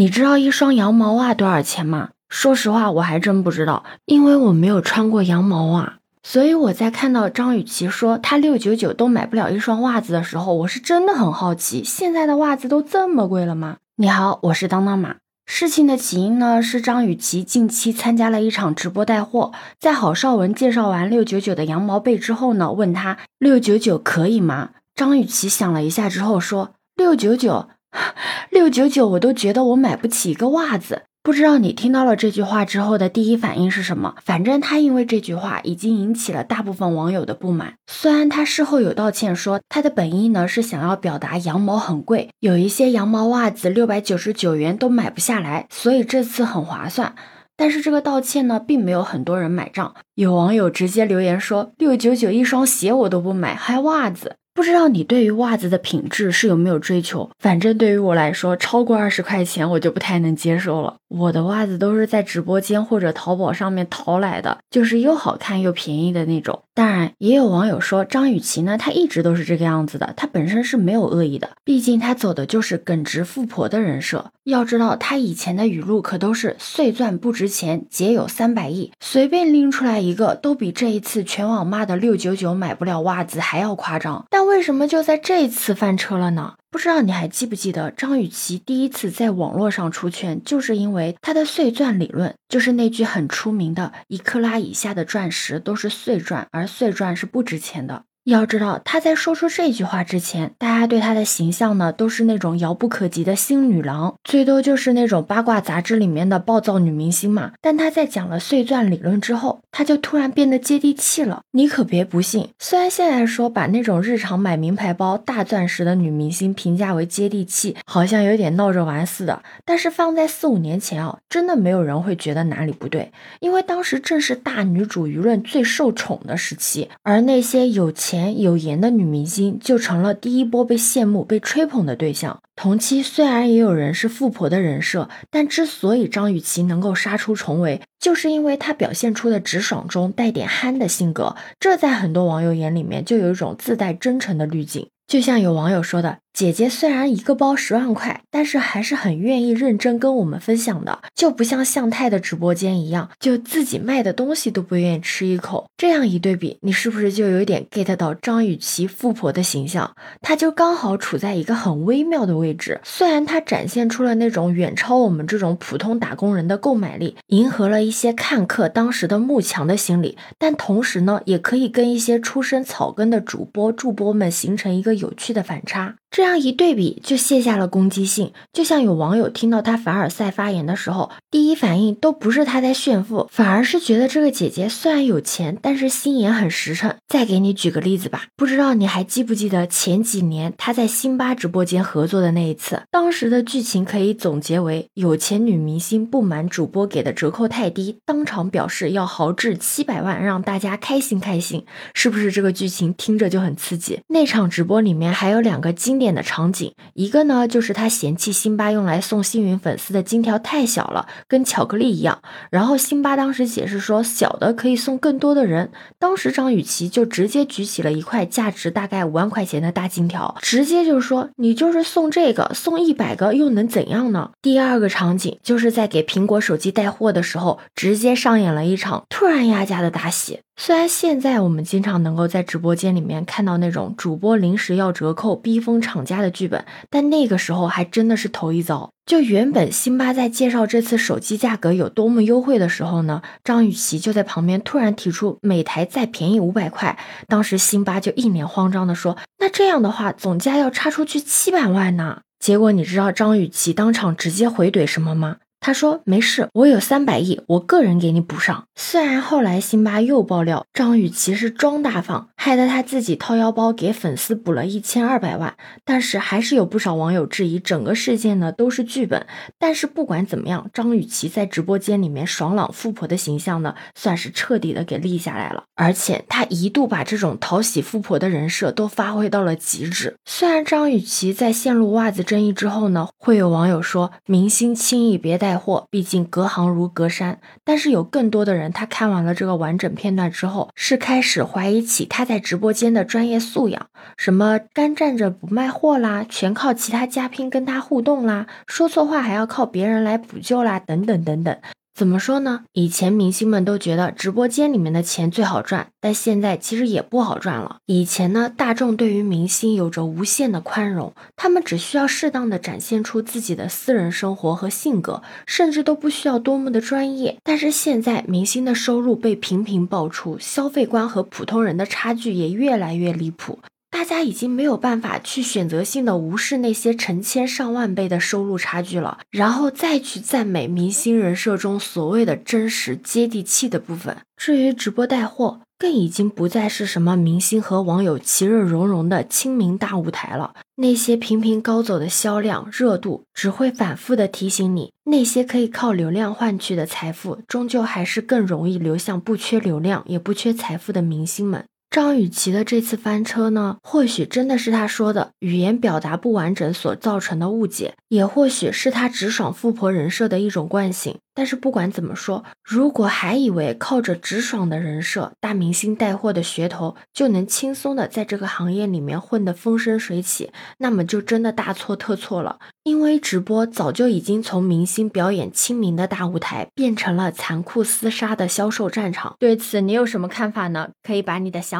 你知道一双羊毛袜多少钱吗？说实话，我还真不知道，因为我没有穿过羊毛袜。所以我在看到张雨绮说她六九九都买不了一双袜子的时候，我是真的很好奇，现在的袜子都这么贵了吗？你好，我是当当马。事情的起因呢，是张雨绮近期参加了一场直播带货，在郝邵文介绍完六九九的羊毛被之后呢，问他六九九可以吗？张雨绮想了一下之后说六九九。六九九，我都觉得我买不起一个袜子。不知道你听到了这句话之后的第一反应是什么？反正他因为这句话已经引起了大部分网友的不满。虽然他事后有道歉，说他的本意呢是想要表达羊毛很贵，有一些羊毛袜子六百九十九元都买不下来，所以这次很划算。但是这个道歉呢，并没有很多人买账。有网友直接留言说：“六九九一双鞋我都不买，还袜子。”不知道你对于袜子的品质是有没有追求？反正对于我来说，超过二十块钱我就不太能接受了。我的袜子都是在直播间或者淘宝上面淘来的，就是又好看又便宜的那种。当然，也有网友说张雨绮呢，她一直都是这个样子的，她本身是没有恶意的，毕竟她走的就是耿直富婆的人设。要知道，她以前的语录可都是碎钻不值钱，姐有三百亿，随便拎出来一个都比这一次全网骂的六九九买不了袜子还要夸张。但为什么就在这次翻车了呢？不知道你还记不记得张雨绮第一次在网络上出圈，就是因为她的碎钻理论，就是那句很出名的“一克拉以下的钻石都是碎钻，而碎钻是不值钱的”。要知道，她在说出这句话之前，大家对她的形象呢，都是那种遥不可及的新女郎，最多就是那种八卦杂志里面的暴躁女明星嘛。但她在讲了碎钻理论之后，她就突然变得接地气了。你可别不信，虽然现在说把那种日常买名牌包、大钻石的女明星评价为接地气，好像有点闹着玩似的，但是放在四五年前啊，真的没有人会觉得哪里不对，因为当时正是大女主舆论最受宠的时期，而那些有钱。前有颜的女明星就成了第一波被羡慕、被吹捧的对象。同期虽然也有人是富婆的人设，但之所以张雨绮能够杀出重围，就是因为她表现出的直爽中带点憨的性格。这在很多网友眼里面就有一种自带真诚的滤镜。就像有网友说的。姐姐虽然一个包十万块，但是还是很愿意认真跟我们分享的，就不像向太的直播间一样，就自己卖的东西都不愿意吃一口。这样一对比，你是不是就有点 get 到张雨绮富婆的形象？她就刚好处在一个很微妙的位置。虽然她展现出了那种远超我们这种普通打工人的购买力，迎合了一些看客当时的慕强的心理，但同时呢，也可以跟一些出身草根的主播助播们形成一个有趣的反差。这样一对比，就卸下了攻击性。就像有网友听到他凡尔赛发言的时候，第一反应都不是他在炫富，反而是觉得这个姐姐虽然有钱，但是心眼很实诚。再给你举个例子吧，不知道你还记不记得前几年他在辛巴直播间合作的那一次？当时的剧情可以总结为：有钱女明星不满主播给的折扣太低，当场表示要豪掷七百万让大家开心开心。是不是这个剧情听着就很刺激？那场直播里面还有两个经。点的场景，一个呢就是他嫌弃辛巴用来送幸运粉丝的金条太小了，跟巧克力一样。然后辛巴当时解释说，小的可以送更多的人。当时张雨绮就直接举起了一块价值大概五万块钱的大金条，直接就说：“你就是送这个，送一百个又能怎样呢？”第二个场景就是在给苹果手机带货的时候，直接上演了一场突然压价的大戏。虽然现在我们经常能够在直播间里面看到那种主播临时要折扣、逼疯厂家的剧本，但那个时候还真的是头一遭。就原本辛巴在介绍这次手机价格有多么优惠的时候呢，张雨绮就在旁边突然提出每台再便宜五百块。当时辛巴就一脸慌张的说：“那这样的话，总价要差出去七百万呢。”结果你知道张雨绮当场直接回怼什么吗？他说：“没事，我有三百亿，我个人给你补上。”虽然后来辛巴又爆料张雨绮是装大方，害得他自己掏腰包给粉丝补了一千二百万，但是还是有不少网友质疑整个事件呢都是剧本。但是不管怎么样，张雨绮在直播间里面爽朗富婆的形象呢，算是彻底的给立下来了。而且她一度把这种讨喜富婆的人设都发挥到了极致。虽然张雨绮在陷入袜子争议之后呢，会有网友说明星轻易别带。带货，毕竟隔行如隔山。但是有更多的人，他看完了这个完整片段之后，是开始怀疑起他在直播间的专业素养，什么干站着不卖货啦，全靠其他嘉宾跟他互动啦，说错话还要靠别人来补救啦，等等等等。怎么说呢？以前明星们都觉得直播间里面的钱最好赚，但现在其实也不好赚了。以前呢，大众对于明星有着无限的宽容，他们只需要适当的展现出自己的私人生活和性格，甚至都不需要多么的专业。但是现在，明星的收入被频频爆出，消费观和普通人的差距也越来越离谱。大家已经没有办法去选择性的无视那些成千上万倍的收入差距了，然后再去赞美明星人设中所谓的真实接地气的部分。至于直播带货，更已经不再是什么明星和网友其乐融融的亲民大舞台了。那些频频高走的销量热度，只会反复的提醒你，那些可以靠流量换取的财富，终究还是更容易流向不缺流量也不缺财富的明星们。张雨绮的这次翻车呢，或许真的是她说的语言表达不完整所造成的误解，也或许是她直爽富婆人设的一种惯性。但是不管怎么说，如果还以为靠着直爽的人设、大明星带货的噱头就能轻松的在这个行业里面混得风生水起，那么就真的大错特错了。因为直播早就已经从明星表演亲民的大舞台，变成了残酷厮杀的销售战场。对此你有什么看法呢？可以把你的想